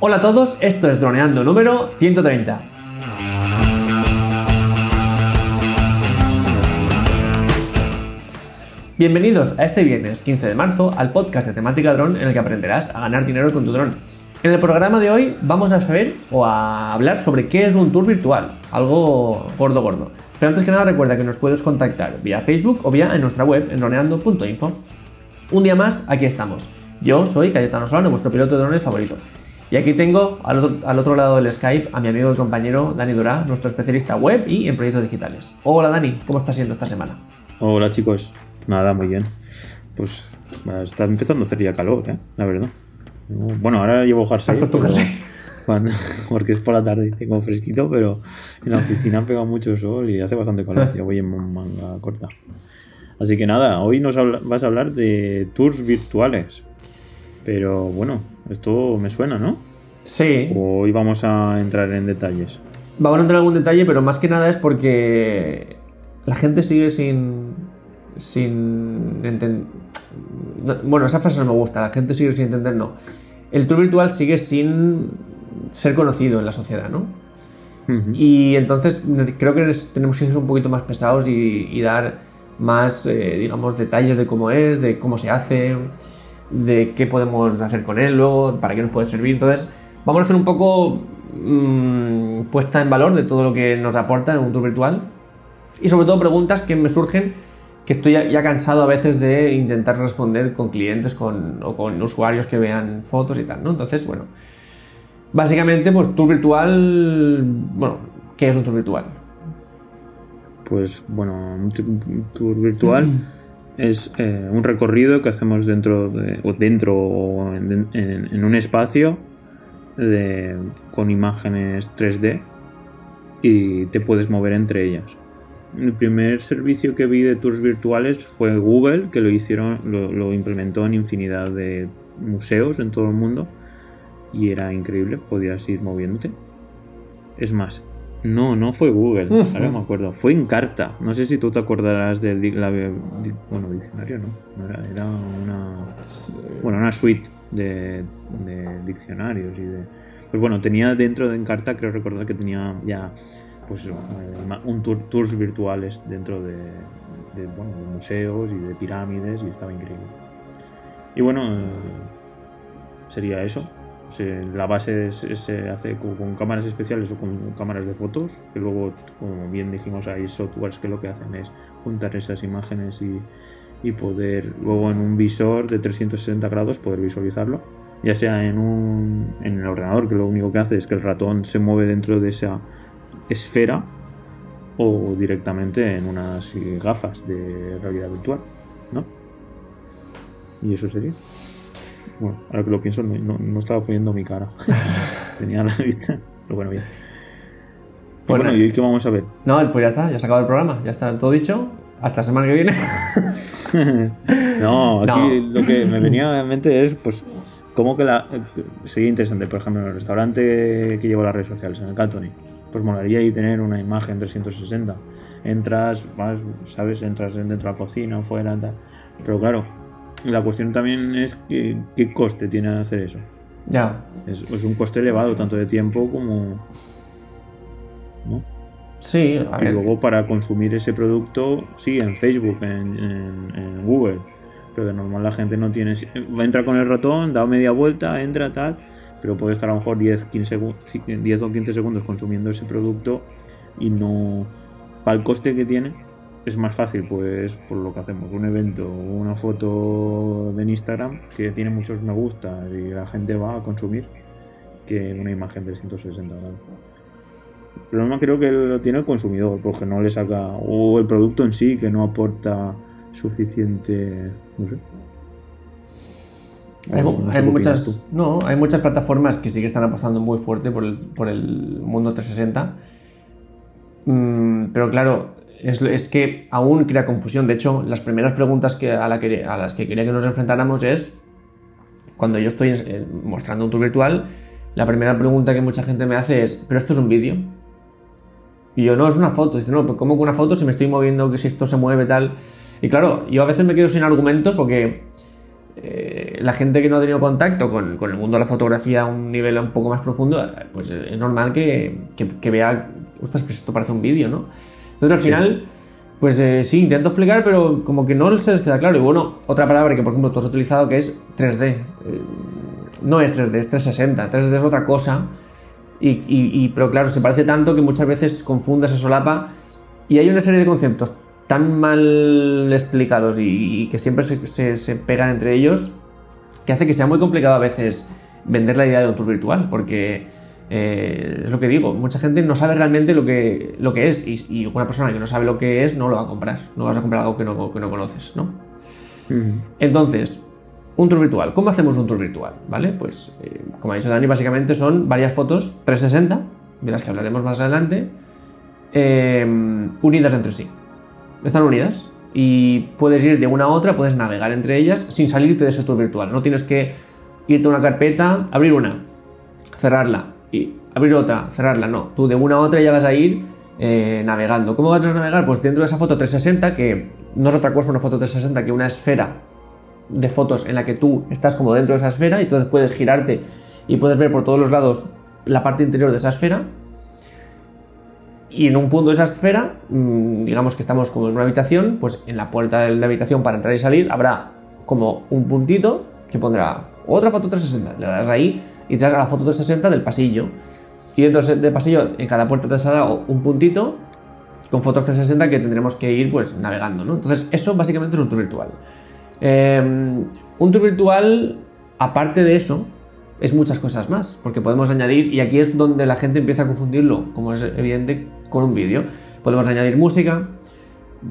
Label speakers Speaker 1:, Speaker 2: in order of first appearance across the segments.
Speaker 1: Hola a todos, esto es Droneando número 130. Bienvenidos a este viernes 15 de marzo al podcast de temática dron en el que aprenderás a ganar dinero con tu dron. En el programa de hoy vamos a saber o a hablar sobre qué es un tour virtual, algo gordo gordo. Pero antes que nada recuerda que nos puedes contactar vía Facebook o vía en nuestra web en droneando.info. Un día más, aquí estamos. Yo soy Cayetano Solano, vuestro piloto de drones favorito. Y aquí tengo al otro, lado del Skype a mi amigo y compañero Dani Durá, nuestro especialista web y en proyectos digitales. Hola Dani, ¿cómo está siendo esta semana?
Speaker 2: Hola chicos, nada, muy bien. Pues está empezando a hacer ya calor, ¿eh? la verdad. Bueno, ahora llevo jersey. tu porque es por la tarde, tengo fresquito, pero en la oficina pega mucho sol y hace bastante calor. Ya voy en manga corta. Así que nada, hoy nos vas a hablar de tours virtuales. Pero bueno, esto me suena, ¿no?
Speaker 1: Sí.
Speaker 2: Hoy vamos a entrar en detalles.
Speaker 1: Vamos a entrar en algún detalle, pero más que nada es porque la gente sigue sin. sin entender. Bueno, esa frase no me gusta, la gente sigue sin entender, no. El tour virtual sigue sin ser conocido en la sociedad, ¿no? Y entonces creo que tenemos que ser un poquito más pesados y, dar más, eh, digamos, detalles de cómo es, de cómo se hace de qué podemos hacer con él luego, para qué nos puede servir. Entonces, vamos a hacer un poco mm, puesta en valor de todo lo que nos aporta en un tour virtual y sobre todo preguntas que me surgen que estoy ya, cansado a veces de intentar responder con clientes con, o con usuarios que vean fotos y tal, ¿no? Entonces, bueno, básicamente, pues tour virtual, bueno, ¿qué es un tour virtual?
Speaker 2: Pues bueno, un tour virtual es eh, un recorrido que hacemos dentro de, o dentro o en, un espacio con imágenes 3D y te puedes mover entre ellas. El primer servicio que vi de tours virtuales fue Google, que lo hicieron, lo implementó en infinidad de museos en todo el mundo y era increíble, podías ir moviéndote. Es más, no, no fue Google, ahora me acuerdo. Fue en carta. No sé si tú te acordarás del bueno, diccionario, ¿no? Era, una. Bueno, una suite de, diccionarios y de. Pues bueno, tenía dentro de Encarta, creo recordar que tenía ya pues eh, un tours virtuales dentro de, bueno, de museos y de pirámides y estaba increíble. Y bueno, eh, sería eso la base se hace con, cámaras especiales o con cámaras de fotos, que luego, como bien dijimos, hay softwares que lo que hacen es juntar esas imágenes y, poder luego en un visor de 360 grados poder visualizarlo, ya sea en, un, en el ordenador, que lo único que hace es que el ratón se mueve dentro de esa esfera, o directamente en unas gafas de realidad virtual, ¿no? Y eso sería. Bueno, ahora que lo pienso, no, estaba poniendo mi cara. Tenía la vista. Pero bueno, bien. Bueno, ¿y qué vamos a ver?
Speaker 1: No, pues ya está, ya se acabado el programa, ya está todo dicho. Hasta la semana que viene.
Speaker 2: no, aquí lo que me venía en mente es, pues, cómo que la. Sería interesante, por ejemplo, en el restaurante que llevo las redes sociales, en el Catony. Pues molaría ahí tener una imagen 360. Entras, vas, ¿sabes? Entras dentro de la cocina, fuera, tal. Pero claro, la cuestión también es que, qué coste tiene hacer eso.
Speaker 1: Ya.
Speaker 2: Es, un coste elevado, tanto de tiempo como. ¿No?
Speaker 1: Sí,
Speaker 2: a Y luego para consumir ese producto, sí, en Facebook, en, Google. Pero de normal la gente no tiene. Entra con el ratón, da media vuelta, entra tal. Pero puede estar a lo mejor 10, 15, 10 o 15 segundos consumiendo ese producto y no. Para el coste que tiene, es más fácil, pues, por lo que hacemos, un evento, una foto en Instagram que tiene muchos me gusta y la gente va a consumir que una imagen de 160 grados. El problema creo que lo tiene el consumidor, porque no le saca, o el producto en sí que no aporta suficiente, no sé.
Speaker 1: Hay, muchas, no, hay muchas plataformas que sí que están apostando muy fuerte por el, por el mundo 360. Mm, pero claro, es, que aún crea confusión. De hecho, las primeras preguntas que, a, la que, a, las que quería que nos enfrentáramos es, cuando yo estoy eh, mostrando un tour virtual, la primera pregunta que mucha gente me hace es, ¿pero esto es un vídeo? Y yo, no, es una foto. Dice, no, pues ¿cómo que una foto si me estoy moviendo, que si esto se mueve, tal? Y claro, yo a veces me quedo sin argumentos porque eh, la gente que no ha tenido contacto con, el mundo de la fotografía a un nivel un poco más profundo, pues es normal que, que, vea, ostras, pues esto parece un vídeo, ¿no? Entonces al final, pues eh, sí, intento explicar, pero como que no se les queda claro. Y bueno, otra palabra que por ejemplo tú has utilizado que es 3D. Eh, no es 3D, es 360. 3D es otra cosa. Y, pero claro, se parece tanto que muchas veces confunde, se solapa. Y hay una serie de conceptos tan mal explicados y, que siempre se, pegan entre ellos, que hace que sea muy complicado a veces vender la idea de un tour virtual, porque eh, es lo que digo, mucha gente no sabe realmente lo que, lo que es, y, una persona que no sabe lo que es no lo va a comprar, no vas a comprar algo que no, que no conoces, ¿no? Entonces, un tour virtual, ¿cómo hacemos un tour virtual? ¿Vale? Pues, eh, como ha dicho Dani, básicamente son varias fotos 360, de las que hablaremos más adelante, eh, unidas entre sí están unidas y puedes ir de una a otra, puedes navegar entre ellas sin salirte de ese tour virtual. No tienes que irte a una carpeta, abrir una, cerrarla y abrir otra, cerrarla. No, tú de una a otra ya vas a ir eh, navegando. ¿Cómo vas a navegar? Pues dentro de esa foto 360, que no es otra cosa una foto 360 que una esfera de fotos en la que tú estás como dentro de esa esfera y entonces puedes girarte y puedes ver por todos los lados la parte interior de esa esfera y en un punto de esa esfera, mm, digamos que estamos como en una habitación, pues en la puerta de la habitación para entrar y salir habrá como un puntito que pondrá otra foto 360. Le das ahí y te das a la foto 360 del pasillo. Y dentro del pasillo, en cada puerta te saldrá un puntito con fotos 360 que tendremos que ir pues navegando, ¿no? Entonces, eso básicamente es un tour virtual. Em, un tour virtual, aparte de eso, es muchas cosas más, porque podemos añadir, y aquí es donde la gente empieza a confundirlo, como es evidente, con un vídeo. Podemos añadir música,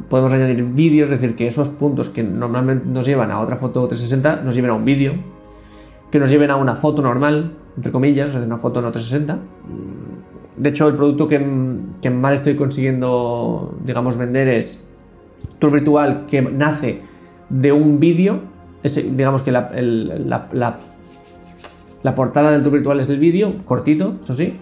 Speaker 1: podemos añadir vídeos, es decir, que esos puntos que normalmente nos llevan a otra foto 360 nos lleven a un vídeo, que nos lleven a una foto normal, entre comillas, es una foto no 360. De hecho, el producto que, que más estoy consiguiendo, digamos, vender es Tour Virtual que nace de un vídeo, digamos que la la portada del tour virtual es el vídeo, cortito, eso sí.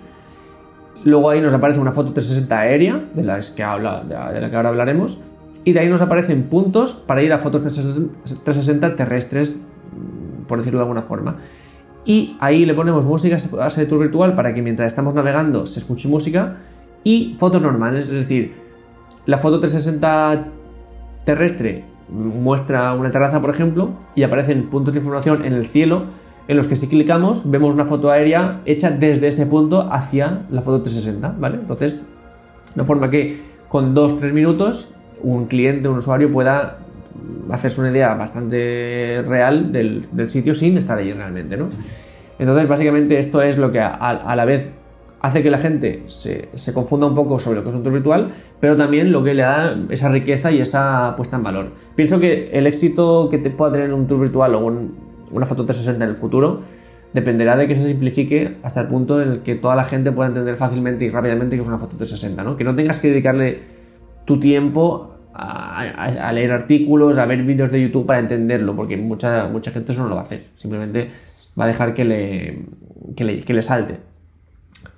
Speaker 1: Luego ahí nos aparece una foto 360 aérea, de, las que habla, de, la que ahora hablaremos. Y de ahí nos aparecen puntos para ir a fotos 360 terrestres, por decirlo de alguna forma. Y ahí le ponemos música a ese tour virtual para que mientras estamos navegando se escuche música. Y fotos normales, es decir, la foto 360 terrestre muestra una terraza, por ejemplo, y aparecen puntos de información en el cielo en los que si clicamos vemos una foto aérea hecha desde ese punto hacia la foto 360, ¿vale? Entonces, de forma que con 2-3 minutos un cliente, un usuario pueda hacerse una idea bastante real del, sitio sin estar allí realmente, ¿no? Entonces, básicamente esto es lo que a, la vez hace que la gente se, se, confunda un poco sobre lo que es un tour virtual, pero también lo que le da esa riqueza y esa puesta en valor. Pienso que el éxito que te pueda tener un tour virtual o un, una foto 360 en el futuro, dependerá de que se simplifique hasta el punto en el que toda la gente pueda entender fácilmente y rápidamente que es una foto 360, ¿no? Que no tengas que dedicarle tu tiempo a, leer artículos, a ver vídeos de YouTube para entenderlo, porque mucha, mucha gente eso no lo va a hacer. Simplemente va a dejar que le, que le, que le salte.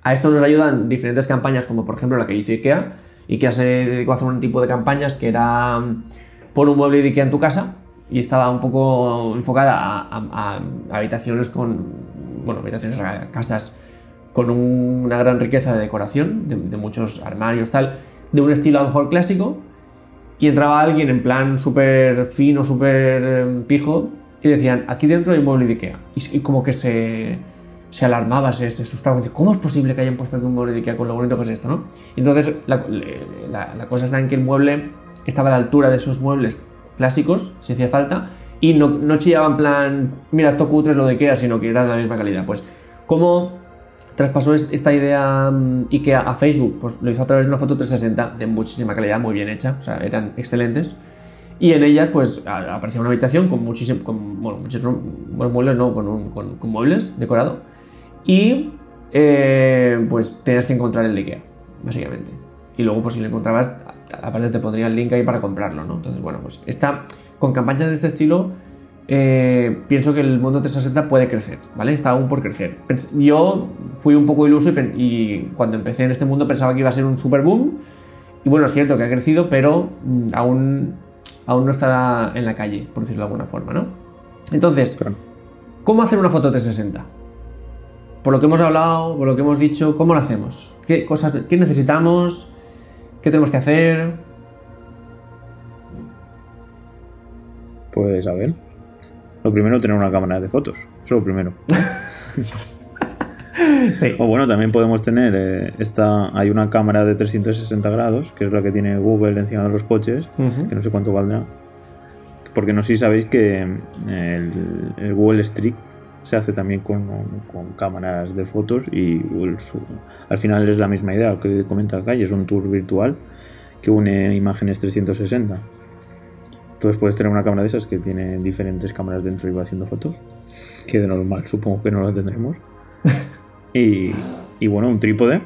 Speaker 1: A esto nos ayudan diferentes campañas, como por ejemplo la que hizo IKEA. IKEA se dedicó a hacer un tipo de campañas que era pon un mueble de IKEA en tu casa y estaba un poco enfocada a, habitaciones con, bueno, habitaciones, a casas con una gran riqueza de decoración, de, muchos armarios, tal, de un estilo a lo mejor clásico, y entraba alguien en plan súper fino, súper em, pijo, y decían, aquí dentro hay un mueble de Ikea. Y, como que se, se alarmaba, se, se asustaba, ¿cómo es posible que hayan puesto aquí un mueble de Ikea con lo bonito que es esto, no? Y entonces la, la, cosa está en que el mueble estaba a la altura de esos muebles clásicos, si hacía falta, y no, no chillaban en plan, mira, esto cutre lo de Ikea, sino que era de la misma calidad. Pues, ¿cómo traspasó esta idea mm, Ikea a Facebook? Pues lo hizo a través de una foto 360 de muchísima calidad, muy bien hecha, o sea, eran excelentes. Y en ellas, pues, aparecía una habitación con muchísimos, con, bueno, muchos muebles, no, con, con, muebles decorado. Y, eh, pues, tenías que encontrar el Ikea, básicamente. Y luego, pues, si lo encontrabas, aparte te pondría el link ahí para comprarlo, ¿no? Entonces, bueno, pues está con campañas de este estilo. Eh, pienso que el mundo 360 puede crecer, ¿vale? Está aún por crecer. Yo fui un poco iluso y, cuando empecé en este mundo pensaba que iba a ser un super boom. Y bueno, es cierto que ha crecido, pero mm, aún, aún no está en la calle, por decirlo de alguna forma, ¿no? Entonces,
Speaker 2: Claro.
Speaker 1: ¿cómo hacer una foto 360? Por lo que hemos hablado, por lo que hemos dicho, ¿cómo lo hacemos? ¿Qué cosas, qué necesitamos? ¿Qué tenemos que hacer?
Speaker 2: Pues a ver. Lo primero, tener una cámara de fotos. Eso es lo primero.
Speaker 1: Sí.
Speaker 2: O bueno, también podemos tener eh, esta. Hay una cámara de 360 grados, que es la que tiene Google encima de los coches, que no sé cuánto valdrá. Porque no sé si sabéis que eh, el, el Google Street se hace también con, con cámaras de fotos y el su- al final es la misma idea que comenta Calle, es un tour virtual que une imágenes 360. Entonces puedes tener una cámara de esas que tiene diferentes cámaras dentro y va haciendo fotos, que de normal supongo que no lo tendremos. y, y bueno, un trípode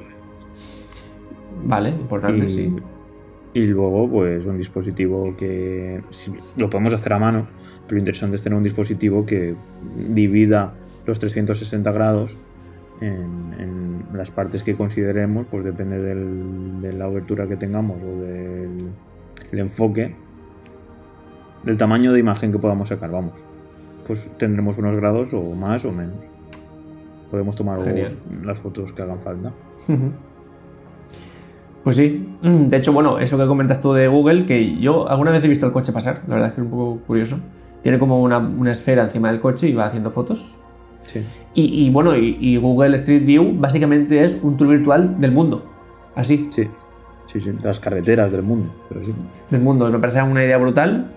Speaker 1: Vale, importante,
Speaker 2: y,
Speaker 1: sí.
Speaker 2: y luego, pues, un dispositivo que si- lo podemos hacer a mano, pero lo interesante es tener un dispositivo que divida los 360 grados en, en las partes que consideremos, pues depende del- de la abertura que tengamos o del el enfoque, del tamaño de imagen que podamos sacar, vamos. Pues tendremos unos grados o más o menos. Podemos tomar
Speaker 1: Genial.
Speaker 2: las fotos que hagan falta.
Speaker 1: Pues sí, de hecho, bueno, eso que comentas tú de Google, que yo alguna vez he visto el coche pasar, la verdad es que es un poco curioso. Tiene como una, una esfera encima del coche y va haciendo fotos.
Speaker 2: Sí.
Speaker 1: Y, y bueno, y, y Google Street View básicamente es un tour virtual del mundo. Así,
Speaker 2: Sí, sí, sí, las carreteras del mundo, pero sí.
Speaker 1: del mundo. Me parece una idea brutal.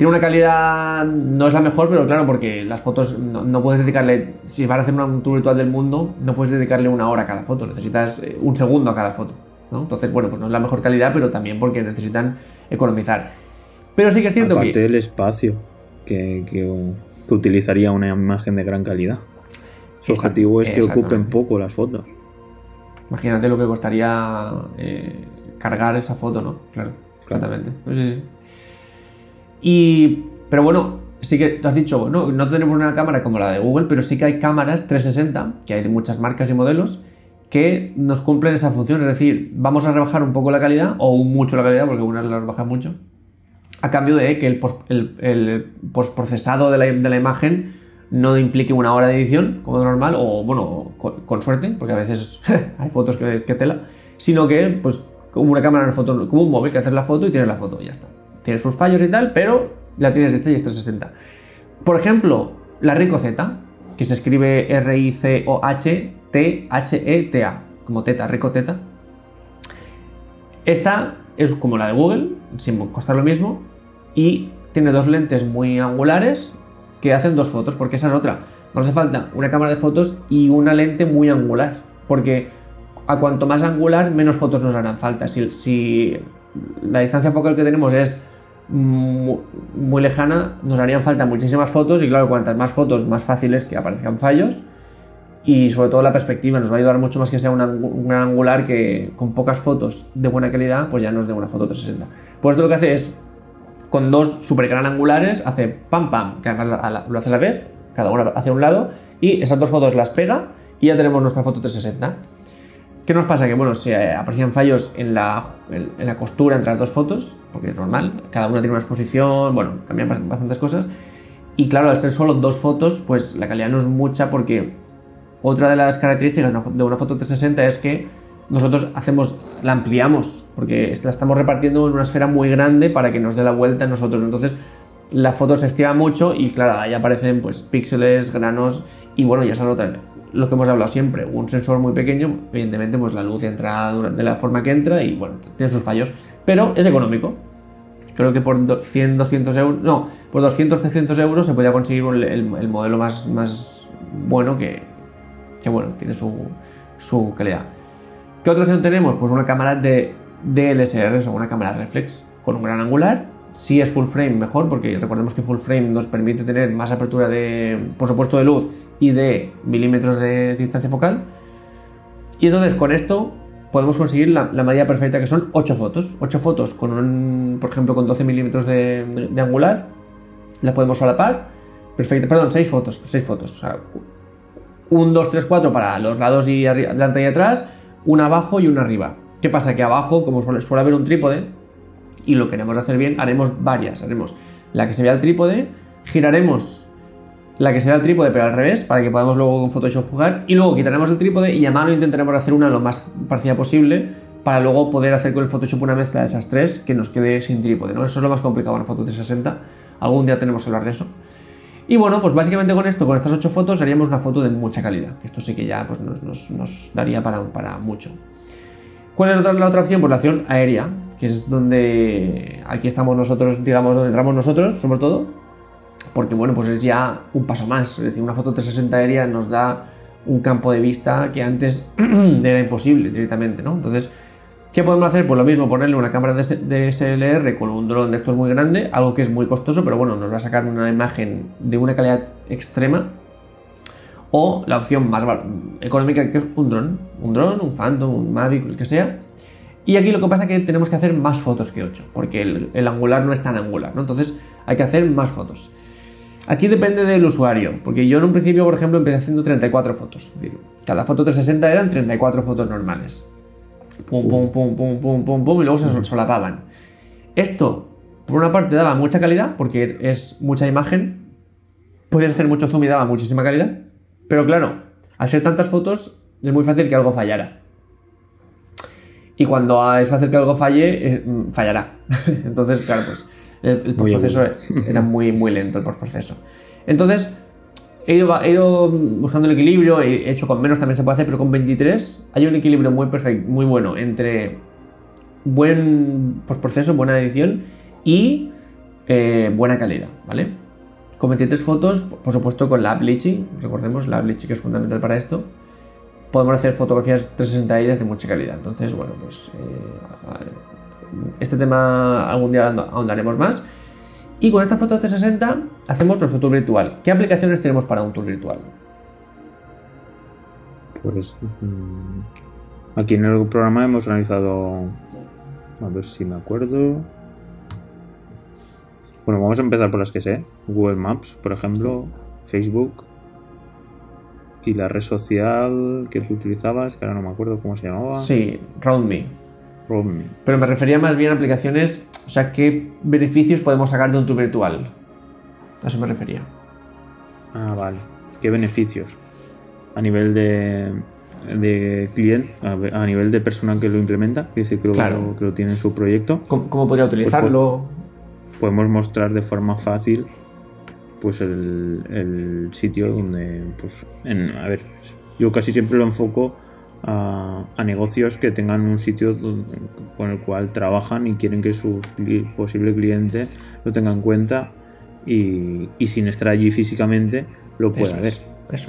Speaker 1: Tiene una calidad, no es la mejor, pero claro, porque las fotos no, no puedes dedicarle, si vas a hacer un tour virtual del mundo, no puedes dedicarle una hora a cada foto, necesitas eh, un segundo a cada foto. ¿no? Entonces, bueno, pues no es la mejor calidad, pero también porque necesitan economizar. Pero sí que es cierto
Speaker 2: Aparte
Speaker 1: que...
Speaker 2: del espacio que, que- que utilizaría una imagen de gran calidad. Su
Speaker 1: Exacto,
Speaker 2: objetivo es que ocupen poco las fotos.
Speaker 1: Imagínate lo que costaría eh, cargar esa foto, ¿no? Claro, exactamente. Pues sí, sí. Y, pero bueno, sí que tú has dicho, no, no tenemos una cámara como la de Google, pero sí que hay cámaras 360, que hay de muchas marcas y modelos, que nos cumplen esa función. Es decir, vamos a rebajar un poco la calidad, o mucho la calidad, porque algunas la rebajan mucho, a cambio de que el, post- postprocesado de la, imagen no implique una hora de edición, como normal, o bueno, con, suerte, porque a veces hay fotos que, tela, sino que, pues, como una cámara de fotos, como un móvil que haces la foto y tienes la foto, y ya está. Tiene sus fallos y tal, pero la tienes hecha y es 360. Por ejemplo, la Rico Z, que se escribe R-I-C-O-H-T-H-E-T-A, como teta, Rico Teta. Esta es como la de Google, sin costar lo mismo, y tiene dos lentes muy angulares que hacen dos fotos, porque esa es otra. No hace falta una cámara de fotos y una lente muy angular, porque a cuanto más angular, menos fotos nos harán falta. Si, la distancia focal que tenemos es mu- muy lejana, nos harían falta muchísimas fotos y claro, cuantas más fotos, más fácil es que aparezcan fallos. Y sobre todo la perspectiva nos va a ayudar mucho más que sea un, un gran angular que con pocas fotos de buena calidad pues ya nos dé una foto 360 pues esto lo que hace es con dos super gran angulares hace pam pam que lo hace a la vez cada una hacia un lado y esas dos fotos las pega y ya tenemos nuestra foto 360 ¿Qué nos pasa? Que bueno, se aprecian fallos en la, en, la costura entre las dos fotos, porque es normal, cada una tiene una exposición, bueno, cambian bas- bastantes cosas. Y claro, al ser solo dos fotos, pues la calidad no es mucha porque otra de las características de una foto 360 es que nosotros hacemos, la ampliamos, porque la estamos repartiendo en una esfera muy grande para que nos dé la vuelta a nosotros. Entonces la foto se estira mucho y claro, ahí aparecen pues píxeles, granos y bueno, ya es otra. Lo que hemos hablado siempre, un sensor muy pequeño, evidentemente pues la luz entra de la forma que entra y bueno, tiene sus fallos, pero es económico. Creo que por do- 100, 200 euros, no, por 200, 300 euros se podía conseguir el modelo más, más bueno que, que bueno, tiene su, su calidad. ¿Qué otra opción tenemos? Pues una cámara de DLSR, o una cámara reflex con un gran angular. Si es full frame, mejor, porque recordemos que full frame nos permite tener más apertura de, por supuesto, de luz y de milímetros de distancia focal. Y entonces con esto podemos conseguir la, la medida perfecta que son 8 fotos. 8 fotos con un, por ejemplo, con 12 milímetros de, de angular. Las podemos solapar. Perfecto, perdón, 6 fotos. 6 fotos. O sea, 1, 2, 3, 4 para los lados y arri- adelante y atrás, una abajo y una arriba. ¿Qué pasa? Que abajo, como suele, suele haber un trípode, y lo queremos hacer bien, haremos varias. Haremos la que se vea el trípode, giraremos la que será el trípode, pero al revés, para que podamos luego con Photoshop jugar. Y luego quitaremos el trípode y a mano intentaremos hacer una lo más parecida posible para luego poder hacer con el Photoshop una mezcla de esas tres que nos quede sin trípode. ¿no? Eso es lo más complicado en Foto 360. Algún día tenemos que hablar de eso. Y bueno, pues básicamente con esto, con estas ocho fotos, haríamos una foto de mucha calidad. Esto sí que ya pues, nos, daría para, para, mucho. ¿Cuál es la otra opción? Pues la opción aérea, que es donde aquí estamos nosotros, digamos, donde entramos nosotros, sobre todo porque bueno, pues es ya un paso más. Es decir, una foto 360 aérea nos da un campo de vista que antes era imposible directamente, ¿no? Entonces, ¿qué podemos hacer? Pues lo mismo, ponerle una cámara de SLR con un dron de estos muy grande, algo que es muy costoso, pero bueno, nos va a sacar una imagen de una calidad extrema. O la opción más económica que es un dron, un dron, un Phantom, un Mavic, el que sea. Y aquí lo que pasa es que tenemos que hacer más fotos que 8, porque el, el angular no es tan angular, ¿no? Entonces hay que hacer más fotos. Aquí depende del usuario, porque yo en un principio, por ejemplo, empecé haciendo 34 fotos. cada foto 360 eran 34 fotos normales. Pum, pum, pum, pum, pum, pum, pum, y luego se solapaban. Esto, por una parte, daba mucha calidad, porque es mucha imagen. Podía hacer mucho zoom y daba muchísima calidad. Pero claro, al ser tantas fotos, es muy fácil que algo fallara. Y cuando es fácil que algo falle, eh, fallará. Entonces, claro, pues el, postproceso era muy, muy lento, el postproceso. Entonces, he ido, buscando el equilibrio, he hecho con menos también se puede hacer, pero con 23 hay un equilibrio muy perfecto, muy bueno entre buen postproceso, buena edición y eh, buena calidad, ¿vale? Con 23 fotos, por supuesto con la app Litchi, recordemos la app Litchi que es fundamental para esto, podemos hacer fotografías 360 aéreas de mucha calidad. Entonces, bueno, pues eh, este tema algún día ahondaremos más. Y con esta foto 360 hacemos nuestro tour virtual. ¿Qué aplicaciones tenemos para un tour virtual?
Speaker 2: Pues mm, aquí en el programa hemos analizado, a ver si me acuerdo. Bueno, vamos a empezar por las que sé. Google Maps, por ejemplo, Facebook y la red social que tú utilizabas, que ahora no me acuerdo cómo se llamaba.
Speaker 1: Sí, RoundMe. Pero me refería más bien a aplicaciones, o sea, qué beneficios podemos sacar de un tour virtual. A eso me refería.
Speaker 2: Ah, vale. ¿Qué beneficios? A nivel de, de cliente, a, nivel de persona que lo implementa, que, sí, que, lo, que lo tiene en su proyecto.
Speaker 1: ¿Cómo, podría pues utilizarlo?
Speaker 2: podemos mostrar de forma fácil pues el, el sitio donde, pues, en, a ver, yo casi siempre lo enfoco a, negocios que tengan un sitio con el cual trabajan y quieren que su posible cliente lo tenga en cuenta y, sin estar allí físicamente lo pueda ver.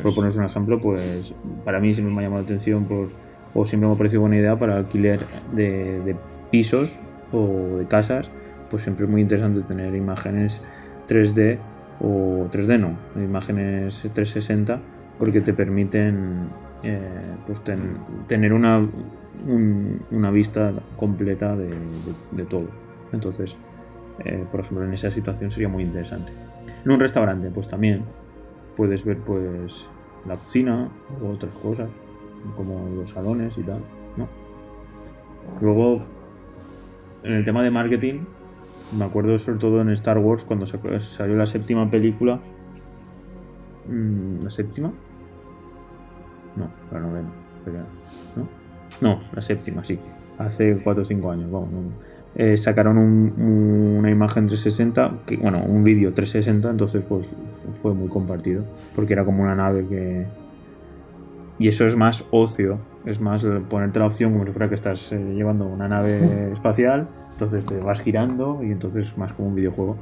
Speaker 2: por poneros un ejemplo, pues para mí siempre me ha llamado la atención por, o siempre me ha parecido buena idea para alquiler de, de pisos o de casas, pues siempre es muy interesante tener imágenes 3D o 3D no, imágenes 360 porque te permiten eh, pues tener una, una vista completa de, todo. Entonces, eh, por ejemplo, en esa situación sería muy interesante. En un restaurante, pues también puedes ver pues la cocina o otras cosas, como los salones y tal, ¿no? Luego, en el tema de marketing, me acuerdo sobre todo en Star Wars cuando salió la séptima película. Mm, ¿La séptima? No, la novena. ¿no? no, la séptima, sí. Hace 4 o 5 años, vamos. Eh, sacaron una imagen 360, que, bueno, un vídeo 360, entonces pues fue muy compartido, porque era como una nave que... Y eso es más ocio, es más ponerte la opción como si fuera que estás eh, llevando una nave espacial, entonces te vas girando y entonces más como un videojuego.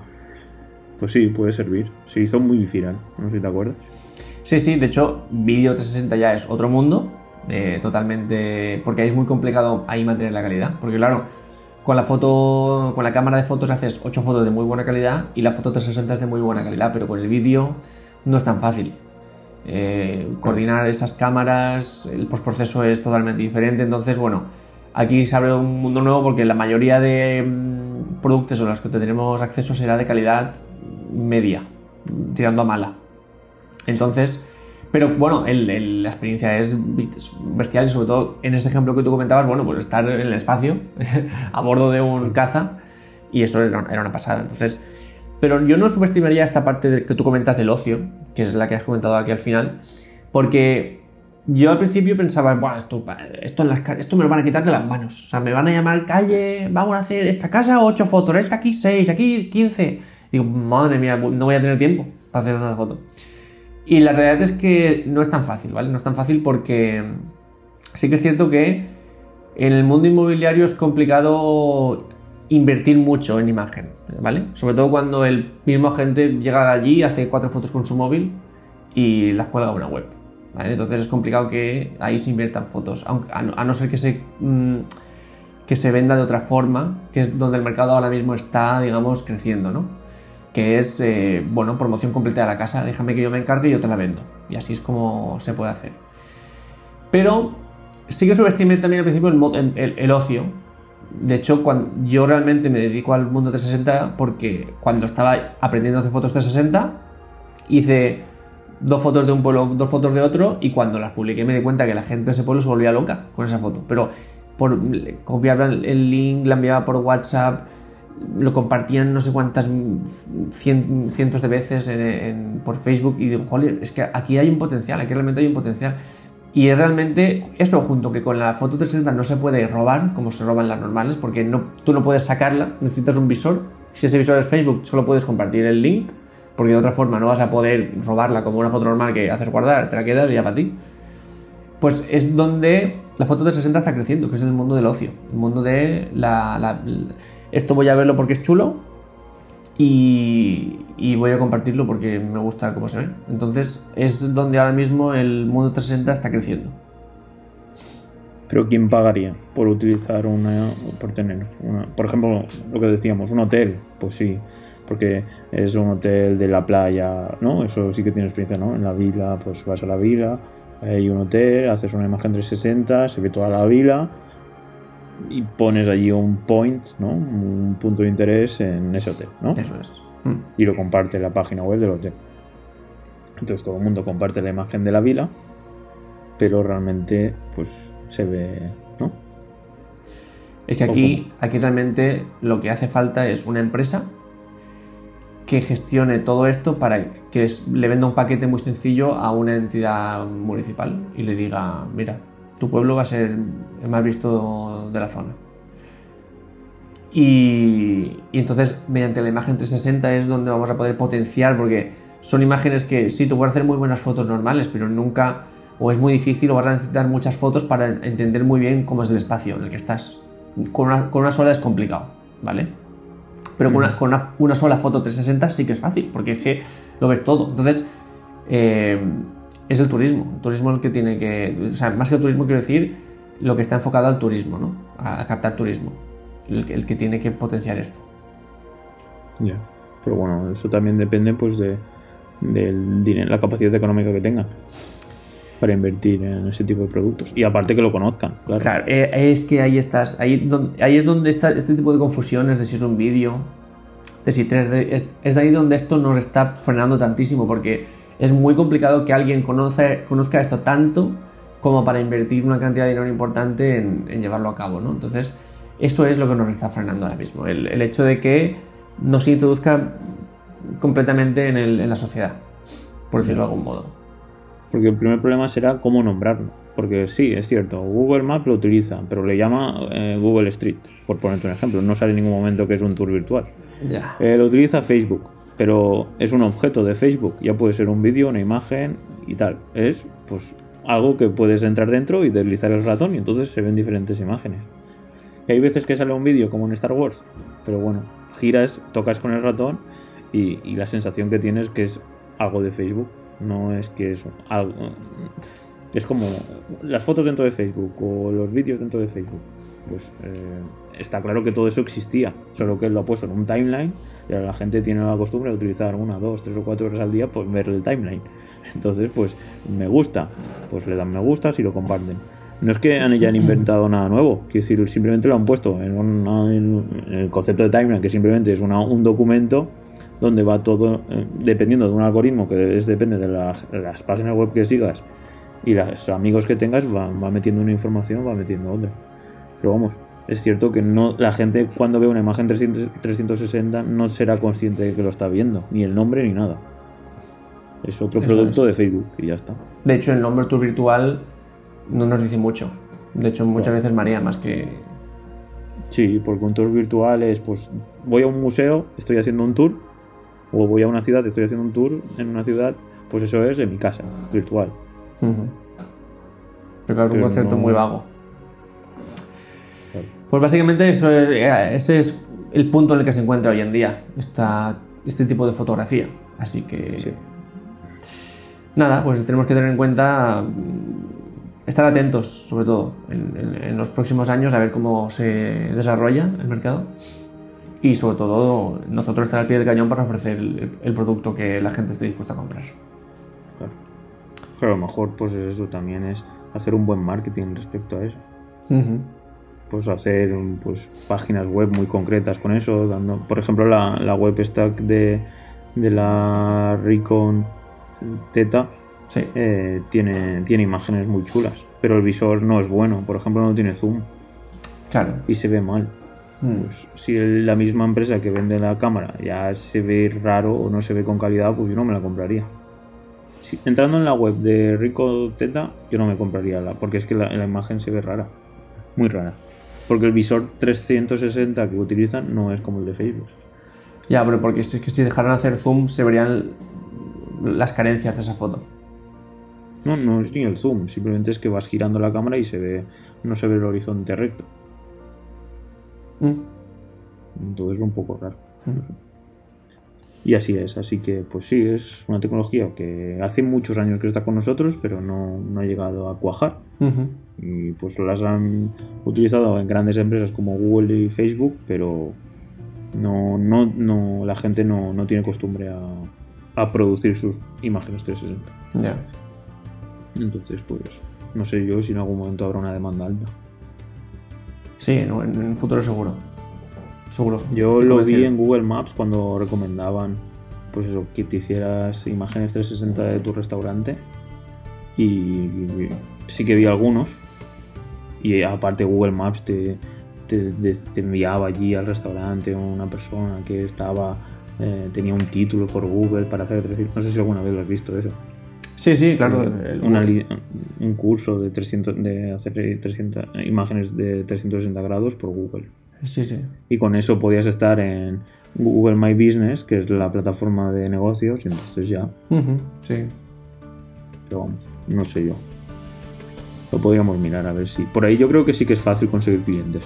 Speaker 2: Pues sí, puede servir. Se hizo muy viral, no sé si te acuerdas.
Speaker 1: Sí, sí, de hecho, vídeo 360 ya es otro mundo, eh, totalmente, porque es muy complicado ahí mantener la calidad, porque claro, con la foto, con la cámara de fotos haces 8 fotos de muy buena calidad y la foto 360 es de muy buena calidad, pero con el vídeo no es tan fácil. Eh, coordinar esas cámaras, el postproceso es totalmente diferente, entonces bueno, aquí se abre un mundo nuevo porque la mayoría de mm, productos a los que tendremos acceso será de calidad media, tirando a mala. Entonces, pero bueno, la experiencia es bestial y sobre todo en ese ejemplo que tú comentabas, bueno, pues estar en el espacio a bordo de un caza y eso era una pasada. Entonces, Pero yo no subestimaría esta parte que tú comentas del ocio, que es la que has comentado aquí al final, porque yo al principio pensaba, Buah, esto, esto, esto me lo van a quitar de las manos. O sea, me van a llamar calle, vamos a hacer esta casa ocho fotos, esta aquí seis, aquí 15. Digo, madre mía, no voy a tener tiempo para hacer esas fotos. Y la realidad es que no es tan fácil, ¿vale? No es tan fácil porque sí que es cierto que en el mundo inmobiliario es complicado invertir mucho en imagen, ¿vale? Sobre todo cuando el mismo agente llega allí, hace cuatro fotos con su móvil y las cuelga a una web. Entonces es complicado que ahí se inviertan fotos, a no ser que se, mm, que se venda de otra forma, que es donde el mercado ahora mismo está, digamos, creciendo, ¿no? Que es, eh, bueno, promoción completa de la casa, déjame que yo me encargue y yo te la vendo. Y así es como se puede hacer. Pero sí que subestimé también al principio el, ocio. De hecho, cuando yo realmente me dedico al mundo 360 porque cuando estaba aprendiendo a hacer fotos 360, hice dos fotos de un pueblo, dos fotos de otro, y cuando las publiqué me di cuenta que la gente de ese pueblo se volvía loca con esa foto. Pero por, copiaba el link, la enviaba por WhatsApp, lo compartían no sé cuántas cientos de veces por Facebook y digo, joder, es que aquí hay un potencial, aquí realmente hay un potencial. Y es realmente eso, junto que con la foto 360 no se puede robar como se roban las normales, porque no, tú no puedes sacarla, necesitas un visor. Si ese visor es Facebook, solo puedes compartir el link porque de otra forma no vas a poder robarla como una foto normal que haces guardar, te la quedas y ya para ti. Pues es donde la foto de 60 está creciendo, que es el mundo del ocio, el mundo de la, esto voy a verlo porque es chulo y, voy a compartirlo porque me gusta cómo se ve. Entonces es donde ahora mismo el mundo 360 está creciendo.
Speaker 2: Pero ¿quién pagaría por utilizar una, por tener una, por ejemplo, lo que decíamos, un hotel? Pues sí, porque es un hotel de la playa, ¿no? Eso sí que tiene experiencia, ¿no? En la vila, pues vas a la vila, hay un hotel, haces una imagen 360, se ve toda la vila y pones allí un point, ¿no? Un punto de interés en ese hotel, ¿no?
Speaker 1: Eso es.
Speaker 2: Y lo comparte en la página web del hotel. Entonces todo el mundo comparte la imagen de la vila, pero realmente pues se ve, ¿no?
Speaker 1: Es que aquí, aquí realmente lo que hace falta es una empresa que gestione todo esto para que le venda un paquete muy sencillo a una entidad municipal y le diga, mira, tu pueblo va a ser el más visto de la zona. Y, entonces, mediante la imagen 360 es donde vamos a poder potenciar, porque son imágenes que sí, tú puedes hacer muy buenas fotos normales, pero nunca, o es muy difícil, o vas a necesitar muchas fotos para entender muy bien cómo es el espacio en el que estás. Con una, con una sola es complicado, ¿vale? Pero con, una, sola foto 360 sí que es fácil, porque es que lo ves todo. Entonces, eh, es el turismo. El turismo el que tiene que. O sea, más que el turismo, quiero decir, lo que está enfocado al turismo, ¿no? A, captar turismo. El, que tiene que potenciar esto.
Speaker 2: Ya. Pero bueno, eso también depende, pues, de, del dinero, la capacidad económica que tengan para invertir en ese tipo de productos. Y aparte que lo conozcan,
Speaker 1: claro. Eh, es que ahí estás, ahí, donde, ahí es donde está este tipo de confusiones de si es un vídeo, de si 3D, es, ahí donde esto nos está frenando tantísimo, porque es muy complicado que alguien conozca, conozca esto tanto como para invertir una cantidad de dinero importante en, llevarlo a cabo, ¿no? Entonces, eso es lo que nos está frenando ahora mismo, el, el hecho de que no se introduzca completamente en, el, en la sociedad, por decirlo de algún modo.
Speaker 2: Porque el primer problema será cómo nombrarlo. Porque sí, es cierto, Google Maps lo utiliza, pero le llama eh, Google Street, por ponerte un ejemplo. No sale en ningún momento que es un tour virtual. Eh, lo utiliza Facebook, pero es un objeto de Facebook. Ya puede ser un vídeo, una imagen y tal. Es pues algo que puedes entrar dentro y deslizar el ratón y entonces se ven diferentes imágenes. Y hay veces que sale un vídeo como en Star Wars, pero bueno, giras, tocas con el ratón y, y la sensación que tienes que es algo de Facebook. No es que es algo. Es como las fotos dentro de Facebook o los vídeos dentro de Facebook. Pues eh, está claro que todo eso existía, solo que él lo ha puesto en un timeline la gente tiene la costumbre de utilizar una, dos, tres o cuatro horas al día por ver el timeline. Entonces, pues me gusta, pues le dan me gusta y lo comparten. No es que hayan inventado nada nuevo, que simplemente lo han puesto en, el concepto de timeline, que simplemente es un documento donde va todo, eh, dependiendo de un algoritmo que es, depende de las páginas web que sigas y los amigos que tengas, va, va, metiendo una información, va metiendo otra. Pero vamos, es cierto que no la gente cuando ve una imagen 300 360 no será consciente de que lo está viendo, ni el nombre ni nada. Es otro
Speaker 1: Eso
Speaker 2: producto de Facebook y ya está.
Speaker 1: De hecho, el nombre tour virtual no nos dice mucho. De hecho, muchas veces María más que.
Speaker 2: Sí, porque un tour virtual es, pues, voy a un museo, estoy haciendo un tour, o voy a una ciudad, estoy haciendo un tour en una ciudad, pues eso es en mi casa, virtual.
Speaker 1: Ujú. Pero claro, es un
Speaker 2: Pero
Speaker 1: concepto
Speaker 2: no-
Speaker 1: muy vago. Pues básicamente eso es, eh, ese es el punto en el que se encuentra hoy en día esta, este tipo de fotografía. Así que.
Speaker 2: Sí.
Speaker 1: Nada, pues tenemos que tener en cuenta mm, estar atentos, sobre todo, en, en- en los próximos años, a ver cómo se desarrolla el mercado. Y sobre todo, nosotros estar al pie del cañón para ofrecer el, el producto que la gente esté dispuesta a comprar.
Speaker 2: Claro. Claro, a lo mejor, pues eso también es hacer un buen marketing respecto a eso.
Speaker 1: Ujú.
Speaker 2: Pues hacer pues páginas web muy concretas con eso dando por ejemplo la, la web stack de, de la Recon Theta
Speaker 1: Sí.
Speaker 2: eh, tiene, tiene imágenes muy chulas pero el visor no es bueno por ejemplo no tiene zoom
Speaker 1: Claro.
Speaker 2: y se ve mal
Speaker 1: Mm.
Speaker 2: pues si la misma empresa que vende la cámara ya se ve raro o no se ve con calidad pues yo no me la compraría Si- entrando en la web de Rico Theta yo no me compraría la porque es que la, la imagen se ve rara muy rara porque el visor 360 que utilizan no es como el de Facebook
Speaker 1: Ya, pero porque si, es que si dejaran hacer zoom se verían las carencias de esa foto.
Speaker 2: no no es ni el zoom simplemente es que vas girando la cámara y se ve no se ve el horizonte recto
Speaker 1: Mm.
Speaker 2: Entonces es un poco raro.
Speaker 1: Mm.
Speaker 2: no sé. Y así es, así que pues sí, es una tecnología que hace muchos años que está con nosotros, pero no, no ha llegado a cuajar. Y pues las han utilizado en grandes empresas como Google y Facebook, pero no, no, no, la gente no, no tiene costumbre a, a producir sus imágenes 360.
Speaker 1: Ya.
Speaker 2: Entonces, pues no sé yo si en algún momento habrá una demanda alta.
Speaker 1: Sí, en un futuro seguro. Seguro.
Speaker 2: Yo lo vi en Google Maps cuando recomendaban, pues eso, que te hicieras imágenes 360 de tu restaurante. Y sí que vi algunos. Y aparte Google Maps te, te, te enviaba allí al restaurante una persona que estaba eh, tenía un título por Google para hacer 360. No sé si alguna vez lo has visto eso.
Speaker 1: Sí, sí, claro.
Speaker 2: Una un curso de 300 de hacer 300 imágenes de 360 grados por Google
Speaker 1: Sí, sí.
Speaker 2: y con eso podías estar en Google My Business, que es la plataforma de negocios, y entonces ya,
Speaker 1: Sí.
Speaker 2: pero vamos, no sé yo. Lo podríamos mirar a ver si. Por ahí yo creo que sí que es fácil conseguir clientes,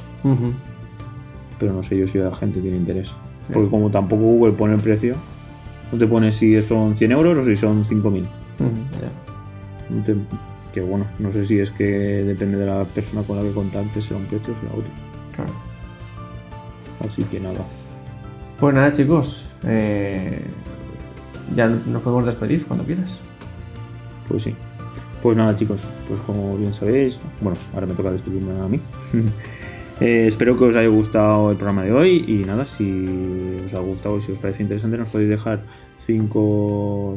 Speaker 2: pero no sé yo si la gente tiene interés. Porque como tampoco Google pone el precio, no te pone si son 100 euros o si son 5.000.
Speaker 1: Ujú, ya.
Speaker 2: No te- Que bueno, no sé si es que depende de la persona con la que contactes, será un precio o será otro.
Speaker 1: Claro.
Speaker 2: Así que nada.
Speaker 1: Pues nada, chicos. eh, ya nos podemos despedir cuando quieras.
Speaker 2: Pues sí. Pues nada, chicos, pues como bien sabéis, bueno, ahora me toca despedirme a mí. Eh, espero que os haya gustado el programa de hoy y nada, si os ha gustado y si os parece interesante, nos podéis dejar 5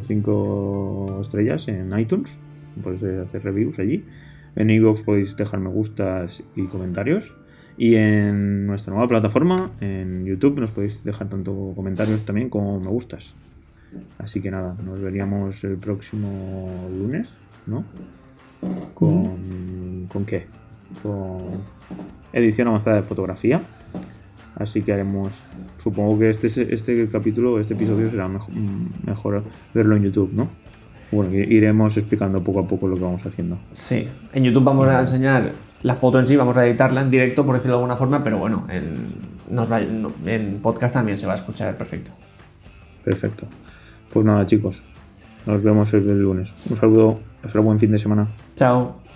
Speaker 2: estrellas en iTunes, podéis hacer reviews allí. En iVoox podéis dejar me gustas y comentarios. Y en nuestra nueva plataforma, en YouTube, nos podéis dejar tanto comentarios también como me gustas. Así que nada, nos veríamos el próximo lunes, ¿no? ¿Con, ¿con qué? Con edición avanzada de fotografía. Así que haremos. Supongo que este, este capítulo, este episodio será mejor, mejor verlo en YouTube, ¿no? Bueno, iremos explicando poco a poco lo que vamos haciendo.
Speaker 1: Sí. En YouTube vamos a enseñar la foto en sí, vamos a editarla en directo, por decirlo de alguna forma, pero bueno, en, nos va- no- en podcast también se va a escuchar perfecto.
Speaker 2: Perfecto. Pues nada, chicos. Nos vemos el lunes. Un saludo. Pasar buen fin de semana.
Speaker 1: Chao.